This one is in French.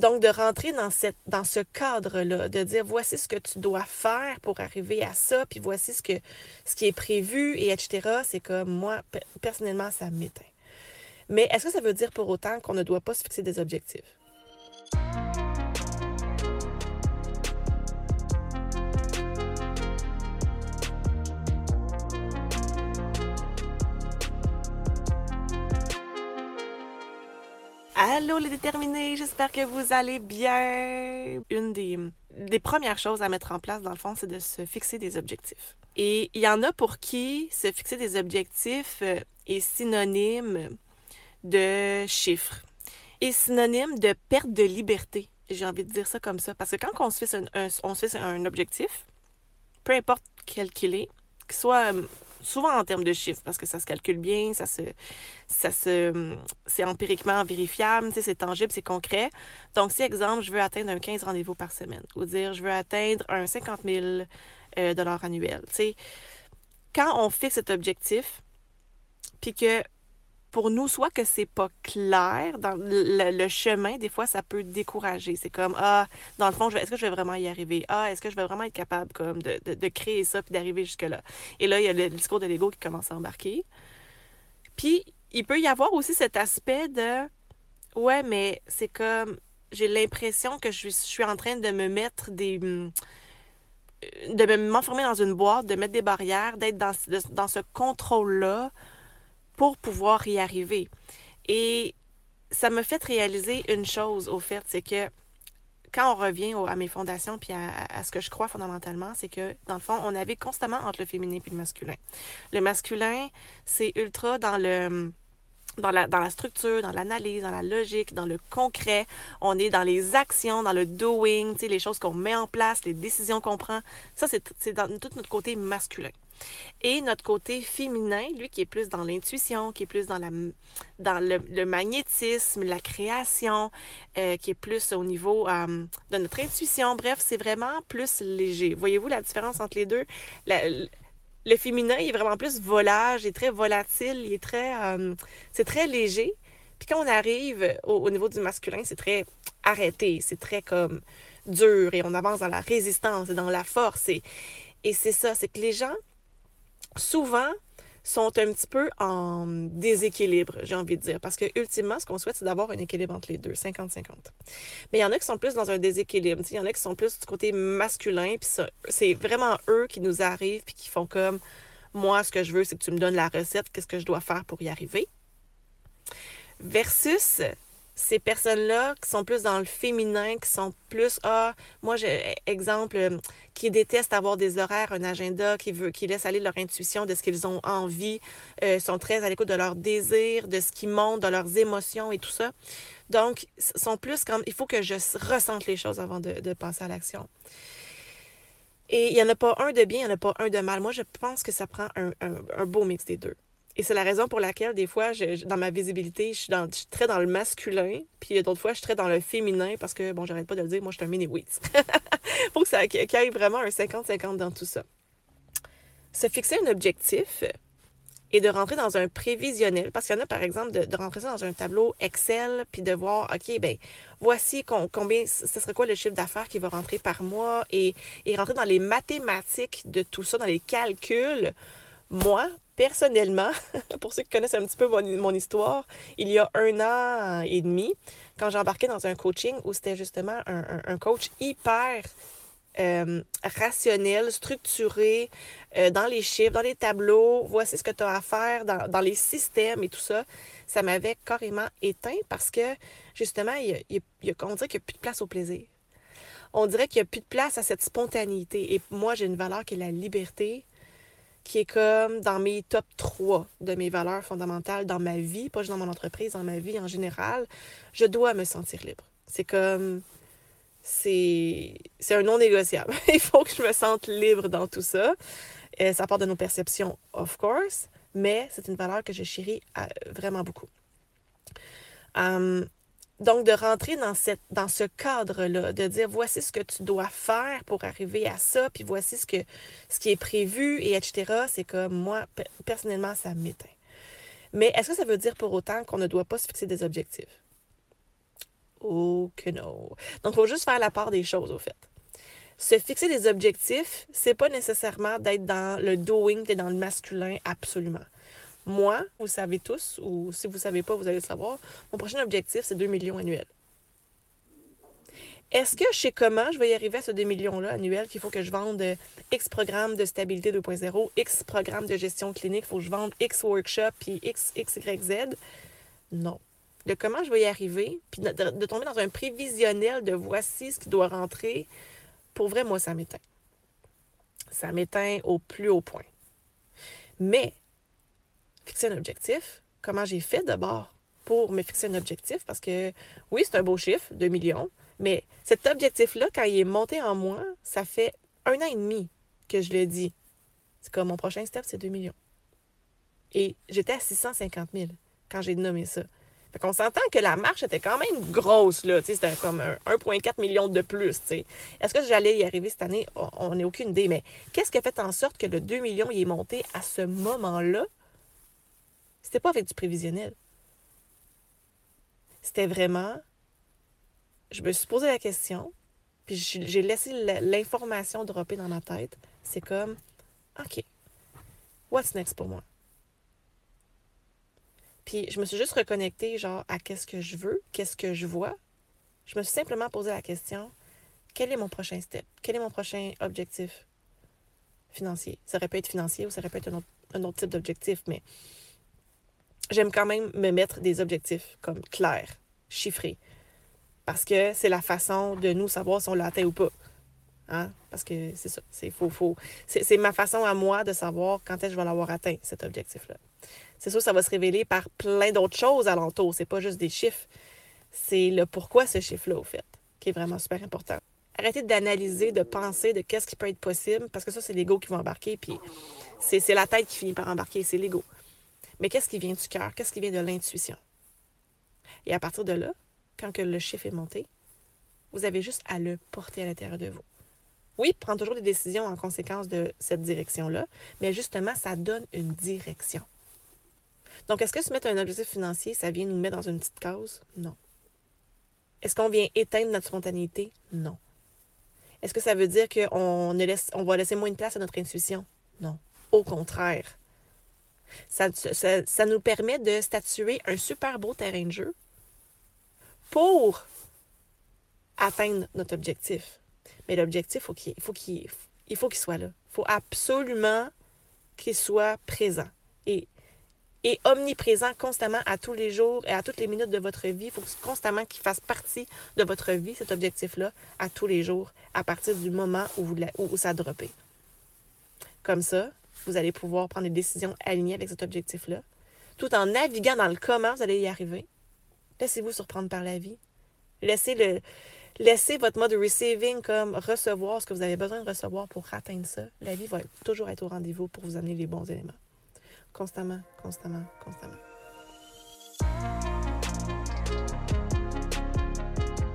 donc, de rentrer dans, ce cadre-là, de dire voici ce que tu dois faire pour arriver à ça, puis voici ce qui est prévu, et etc., c'est comme moi, personnellement, ça m'éteint. Mais est-ce que ça veut dire pour autant qu'on ne doit pas se fixer des objectifs? Allô les déterminés, j'espère que vous allez bien. Une des, des, premières choses à mettre en place, dans le fond, c'est de se fixer des objectifs. Et il y en a pour qui se fixer des objectifs euh, est synonyme de chiffres, est synonyme de perte de liberté. J'ai envie de dire ça comme ça. Parce que quand on se fixe un, on se fixe un objectif, peu importe quel qu'il est, qu'il soit euh, souvent en termes de chiffres, parce que ça se calcule bien, ça se, ça se, c'est empiriquement vérifiable, c'est tangible, c'est concret. Donc, si, exemple, je veux atteindre un 15 rendez-vous par semaine, ou dire je veux atteindre un 50 000 euh, dollars annuel, quand on fixe cet objectif, puis que pour nous, soit que c'est pas clair dans le, chemin, des fois, ça peut décourager. C'est comme, ah, dans le fond, est-ce que je vais vraiment y arriver? Ah, est-ce que je vais vraiment être capable comme de, de, créer ça puis d'arriver jusque-là? Et là, il y a le, discours de l'ego qui commence à embarquer. Puis, il peut y avoir aussi cet aspect de, ouais, mais c'est comme, j'ai l'impression que je, suis en train de me mettre des de m'enfermer dans une boîte, de mettre des barrières, d'être dans, dans ce contrôle-là pour pouvoir y arriver. Et ça me fait réaliser une chose, au fait, c'est que quand on revient à mes fondations puis à, ce que je crois fondamentalement, c'est que dans le fond, on navigue constamment entre le féminin et le masculin. Le masculin, c'est ultra dans le dans la, dans la structure, dans l'analyse, dans la logique, dans le concret. On est dans les actions, dans le doing, les choses qu'on met en place, les décisions qu'on prend. Ça, c'est dans tout notre côté masculin. Et notre côté féminin, lui, qui est plus dans l'intuition, qui est plus dans, la, dans le, magnétisme, la création, euh, qui est plus au niveau euh, de notre intuition. Bref, c'est vraiment plus léger. Voyez-vous la différence entre les deux? le féminin, il est vraiment plus volage, il est très volatile, il est très... Euh, c'est très léger. Puis quand on arrive au, au niveau du masculin, c'est très arrêté, c'est très comme dur et on avance dans la résistance et dans la force. Et c'est ça, c'est que les gens souvent sont un petit peu en déséquilibre, j'ai envie de dire. Parce que ultimement, ce qu'on souhaite, c'est d'avoir un équilibre entre les deux, 50-50. Mais il y en a qui sont plus dans un déséquilibre. Il y en a qui sont plus du côté masculin, puis c'est vraiment eux qui nous arrivent, puis qui font comme moi, ce que je veux, c'est que tu me donnes la recette, qu'est-ce que je dois faire pour y arriver? Versus ces personnes-là qui sont plus dans le féminin, qui sont plus, ah, moi, j'ai, exemple, euh, qui détestent avoir des horaires, un agenda, qui, veut, qui laissent aller leur intuition de ce qu'ils ont envie, euh, sont très à l'écoute de leurs désirs, de ce qui monte, de leurs émotions et tout ça. Donc, sont plus comme, il faut que je ressente les choses avant de, passer à l'action. Et il n'y en a pas un de bien, il n'y en a pas un de mal. Moi, je pense que ça prend un beau mix des deux. Et c'est la raison pour laquelle, des fois, je, dans ma visibilité, je suis, dans, très dans le masculin, puis d'autres fois, je suis très dans le féminin parce que, bon, j'arrête pas de le dire, moi, je suis un mini-wheat. faut que ça qu'il vraiment un 50-50 dans tout ça. Se fixer un objectif et de rentrer dans un prévisionnel, parce qu'il y en a, par exemple, de, rentrer ça dans un tableau Excel, puis de voir, OK, ben voici combien, ce serait quoi le chiffre d'affaires qui va rentrer par mois, et, et rentrer dans les mathématiques de tout ça, dans les calculs. Moi, personnellement, pour ceux qui connaissent un petit peu mon, histoire, il y a un an et demi, quand j'ai embarqué dans un coaching où c'était justement un, coach hyper euh, rationnel, structuré, euh, dans les chiffres, dans les tableaux, voici ce que tu as à faire, dans, les systèmes et tout ça, ça m'avait carrément éteint parce que justement, il y a, on dirait qu'il n'y a plus de place au plaisir. On dirait qu'il n'y a plus de place à cette spontanéité. Et moi, j'ai une valeur qui est la liberté, qui est comme dans mes top 3 de mes valeurs fondamentales dans ma vie, pas juste dans mon entreprise, dans ma vie en général, je dois me sentir libre. C'est comme c'est un non négociable. Il faut que je me sente libre dans tout ça. Et ça part de nos perceptions, of course, mais c'est une valeur que je chéris euh, vraiment beaucoup. Hum, donc, de rentrer dans, ce cadre-là, de dire voici ce que tu dois faire pour arriver à ça, puis voici ce, que, ce qui est prévu, et etc., c'est comme moi, personnellement, ça m'éteint. Mais est-ce que ça veut dire pour autant qu'on ne doit pas se fixer des objectifs? Oh que non. Donc, il faut juste faire la part des choses, au fait. Se fixer des objectifs, c'est pas nécessairement d'être dans le doing, d'être dans le masculin, absolument. Moi, vous savez tous, ou si vous ne savez pas, vous allez le savoir, mon prochain objectif, c'est 2 millions annuels. Est-ce que je sais comment je vais y arriver à ce 2 millions-là annuels qu'il faut que je vende X programmes de stabilité 2.0, X programmes de gestion clinique, il faut que je vende X workshop, puis X, X, Y, Z? Non. De comment je vais y arriver, puis de tomber dans un prévisionnel de voici ce qui doit rentrer, pour vrai, moi, ça m'éteint. Ça m'éteint au plus haut point. Mais, fixer un objectif, comment j'ai fait d'abord pour me fixer un objectif? Parce que oui, c'est un beau chiffre, 2 millions, mais cet objectif-là, quand il est monté en moi, ça fait un an et demi que je le dis. C'est comme mon prochain step, c'est 2 millions. Et j'étais à 650 000 quand j'ai nommé ça. Fait qu'on s'entend que la marche était quand même grosse, là. C'était comme 1,4 million de plus, Est-ce que j'allais y arriver cette année? On n'a aucune idée. Mais qu'est-ce qui a fait en sorte que le 2 millions y est monté à ce moment-là? C'était pas avec du prévisionnel. C'était vraiment je me suis posé la question, puis j'ai laissé l'information dropper dans ma tête. C'est comme, OK, what's next pour moi? Puis je me suis juste reconnectée, genre, à qu'est-ce que je veux, qu'est-ce que je vois. Je me suis simplement posé la question, quel est mon prochain step? Quel est mon prochain objectif financier? Ça aurait pu être financier ou ça aurait pu être un autre, un autre type d'objectif, mais j'aime quand même me mettre des objectifs comme clairs, chiffrés. Parce que c'est la façon de nous savoir si on l'a atteint ou pas. Hein? Parce que c'est ça, c'est faux, faux. C'est ma façon à moi de savoir quand est-ce que je vais l'avoir atteint, cet objectif-là. C'est sûr, ça va se révéler par plein d'autres choses alentour. C'est pas juste des chiffres. C'est le pourquoi ce chiffre-là, au fait, qui est vraiment super important. Arrêtez d'analyser, de penser de qu'est-ce qui peut être possible, parce que ça, c'est l'ego qui va embarquer, puis c'est la tête qui finit par embarquer, c'est l'ego. Mais qu'est-ce qui vient du cœur? Qu'est-ce qui vient de l'intuition? Et à partir de là, quand que le chiffre est monté, vous avez juste à le porter à l'intérieur de vous. Oui, prendre toujours des décisions en conséquence de cette direction-là, mais justement, ça donne une direction. Donc, est-ce que se mettre un objectif financier, ça vient nous mettre dans une petite case? Non. Est-ce qu'on vient éteindre notre spontanéité? Non. Est-ce que ça veut dire qu'on laisse, on va laisser moins de place à notre intuition? Non. Au contraire. Ça, nous permet de statuer un super beau terrain de jeu pour atteindre notre objectif. Mais l'objectif, faut il faut qu'il soit là. Il faut absolument qu'il soit présent et, omniprésent constamment à tous les jours et à toutes les minutes de votre vie. Il faut constamment qu'il fasse partie de votre vie, cet objectif-là, à tous les jours, à partir du moment où, vous, où ça a droppé. Comme ça, vous allez pouvoir prendre des décisions alignées avec cet objectif-là, tout en naviguant dans le comment vous allez y arriver Laissez-vous surprendre par la vie. Laissez, le, laissez votre mode receiving comme recevoir ce que vous avez besoin de recevoir pour atteindre ça. La vie va toujours être au rendez-vous pour vous amener les bons éléments. Constamment, constamment, constamment.